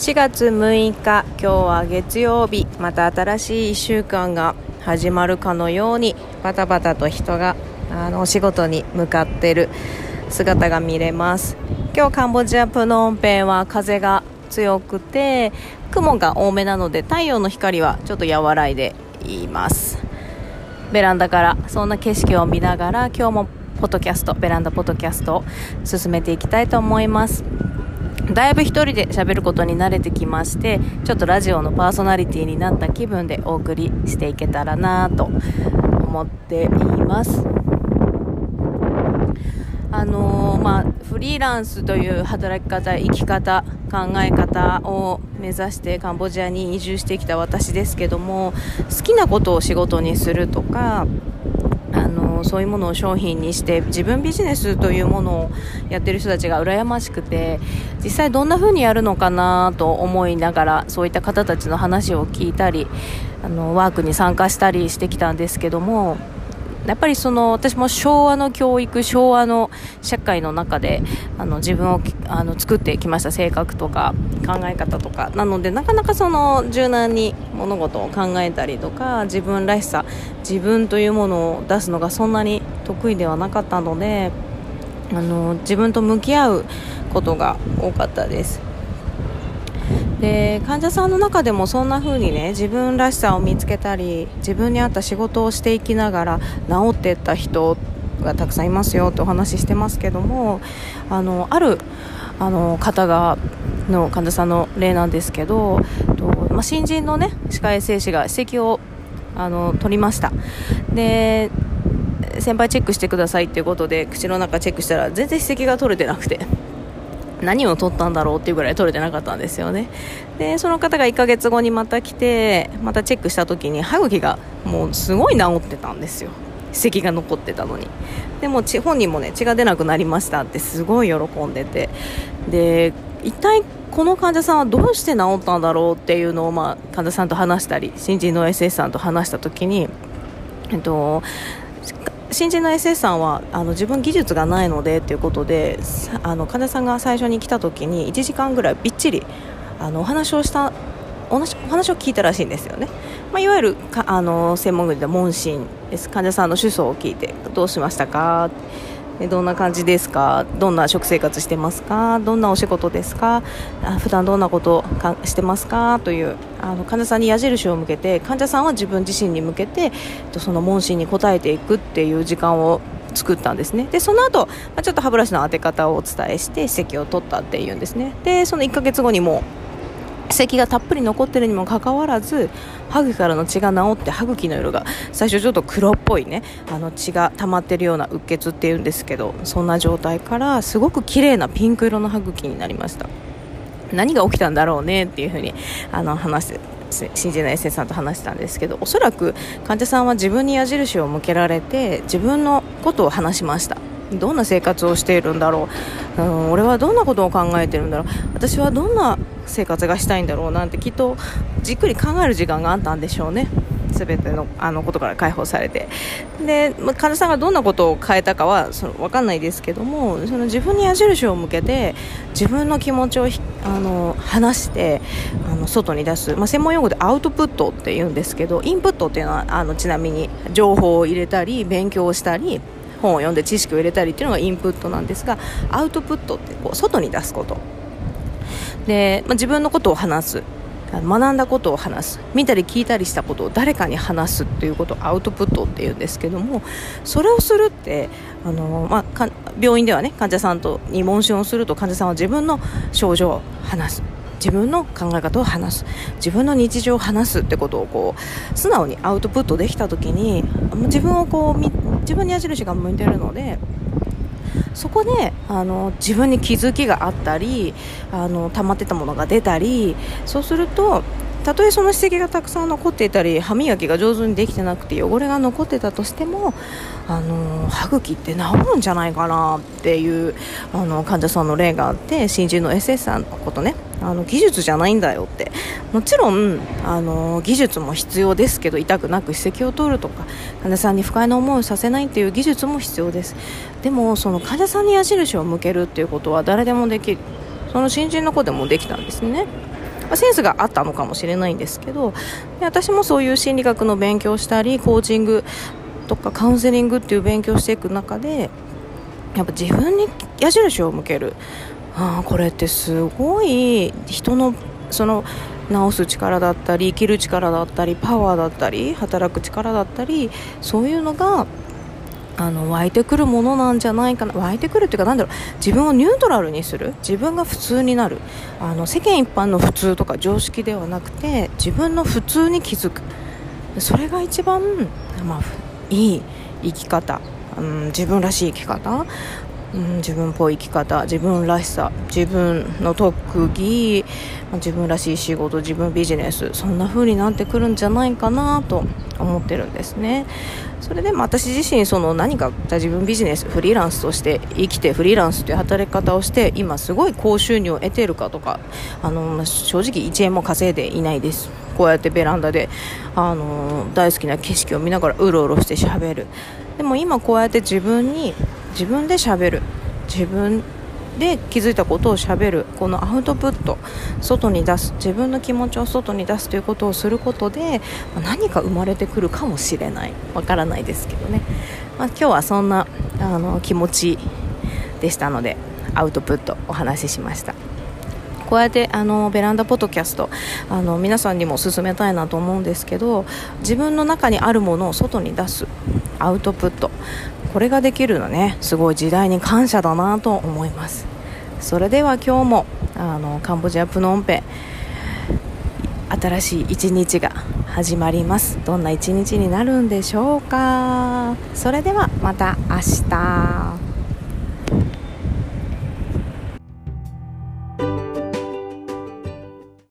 4月6日今日は月曜日。また新しい1週間が始まるかのようにバタバタと人があのお仕事に向かっている姿が見れます。今日カンボジアプノンペンは風が強くて雲が多めなので太陽の光はちょっと和らいでいます。ベランダからそんな景色を見ながら今日もポッドキャストベランダポッドキャストを進めていきたいと思います。だいぶ1人で喋ることに慣れてきましてちょっとラジオのパーソナリティになった気分でお送りしていけたらなと思っています。あのー、まあ、フリーランスという働き方生き方考え方を目指してカンボジアに移住してきた私ですけども好きなことを仕事にするとかそういうものを商品にして自分ビジネスというものをやってる人たちが羨ましくて実際どんな風にやるのかなと思いながらそういった方たちの話を聞いたりあのワークに参加したりしてきたんですけどもやっぱりその私も昭和の教育昭和の社会の中であの自分をあの作ってきました。性格とか考え方とか。なのでなかなかその柔軟に物事を考えたりとか自分らしさ自分というものを出すのがそんなに得意ではなかったのであの自分と向き合うことが多かったです。で患者さんの中でもそんな風にね自分らしさを見つけたり自分に合った仕事をしていきながら治っていった人がたくさんいますよってお話ししてますけどもあのあるあの方がの患者さんの例なんですけどと、まあ、新人のね歯科衛生士が歯石をあの取りました。で先輩チェックしてくださいっていうことで口の中チェックしたら全然歯石が取れてなくて。何を取ったんだろうっていうぐらい取れてなかったんですよね。でその方が1ヶ月後にまた来てまたチェックした時に歯茎がもうすごい治ってたんですよ。歯石が残ってたのに。でも本人もね血が出なくなりましたってすごい喜んでて。で一体この患者さんはどうして治ったんだろうっていうのを、まあ、患者さんと話したり新人の SS さんと話した時に、えっと、新人の SS さんはあの自分技術がないのでということであの患者さんが最初に来た時に1時間ぐらいびっちりあのお話をしたお話を聞いたらしいんですよね、まあ、いわゆるかあの専門軍で問診です。患者さんの主訴を聞いてどうしましたか？どんな感じですか？どんな食生活してますか？どんなお仕事ですか？普段どんなことかしてますか？というあの患者さんに矢印を向けて患者さんは自分自身に向けてその問診に答えていくっていう時間を作ったんですね。でその後、まあ、ちょっと歯ブラシの当て方をお伝えして歯石を取ったっていうんですね。でその1ヶ月後にも石がたっぷり残ってるにもかかわらず歯茎からの血が治って歯茎の色が最初ちょっと黒っぽいねあの血が溜まってるようなうっ血っていうんですけどそんな状態からすごく綺麗なピンク色の歯茎になりました。何が起きたんだろうねっていうふうにあの話して新人のエッセンさんと話したんですけどおそらく患者さんは自分に矢印を向けられて自分のことを話しました。どんな生活をしているんだろう、うん、俺はどんなことを考えてるんだろう。私はどんな生活がしたいんだろうなんてきっとじっくり考える時間があったんでしょうね。全てのあのことから解放されて。で患者さんがどんなことを変えたかはその分かんないですけどもその自分に矢印を向けて自分の気持ちをあの話してあの外に出す、まあ、専門用語でアウトプットって言うんですけどインプットっていうのはあのちなみに情報を入れたり勉強をしたり本を読んで知識を入れたりっていうのがインプットなんですがアウトプットってこう外に出すこと。で、まあ、自分のことを話す。学んだことを話す。見たり聞いたりしたことを誰かに話すっていうことをアウトプットっていうんですけどもそれをするってあの、まあ、病院ではね患者さんとに問診をすると患者さんは自分の症状を話す。自分の考え方を話す。自分の日常を話すってことをこう素直にアウトプットできた時に自分をこう自分に矢印が向いてるのでそこであの自分に気づきがあったりあの溜まってたものが出たりそうするとたとえその歯石がたくさん残っていたり歯磨きが上手にできてなくて汚れが残ってたとしてもあの歯茎って治るんじゃないかなっていうあの患者さんの例があって新人の SS さんのことね。あの技術じゃないんだよって。もちろんあの技術も必要ですけど痛くなく歯石を取るとか患者さんに不快な思いをさせないっていう技術も必要です。でもその患者さんに矢印を向けるっていうことは誰でもできる。その新人の子でもできたんですね、センスがあったのかもしれないんですけど私もそういう心理学の勉強したりコーチングとかカウンセリングっていう勉強していく中でやっぱ自分に矢印を向ける。あこれってすごい人のその治す力だったり生きる力だったりパワーだったり働く力だったりそういうのがあの湧いてくるものなんじゃないかな。湧いてくるっていうかなんだろう自分をニュートラルにする。自分が普通になる。あの世間一般の普通とか常識ではなくて自分の普通に気づく。それが一番、まあ、いい生き方、うん、自分らしい生き方。自分っぽい生き方自分らしさ自分の特技自分らしい仕事自分ビジネスそんな風になってくるんじゃないかなと思ってるんですね。それでも私自身その何か自分ビジネスフリーランスとして生きてフリーランスという働き方をして今すごい高収入を得ているかとかあの正直1円も稼いでいないです。こうやってベランダであの大好きな景色を見ながらうろうろしてしゃべる。でも今こうやって自分に自分でしゃべる。自分で気づいたことをしゃべる。このアウトプット外に出す。自分の気持ちを外に出すということをすることで何か生まれてくるかもしれない。わからないですけどね、まあ、今日はそんなあの気持ちでしたのでアウトプットお話ししました。こうやってあのベランダポッドキャストあの皆さんにも勧めたいなと思うんですけど自分の中にあるものを外に出す。アウトプット。これができるのね。すごい時代に感謝だなと思います。それでは今日もあのカンボジアプノンペ新しい一日が始まります。どんな一日になるんでしょうか。それではまた明日。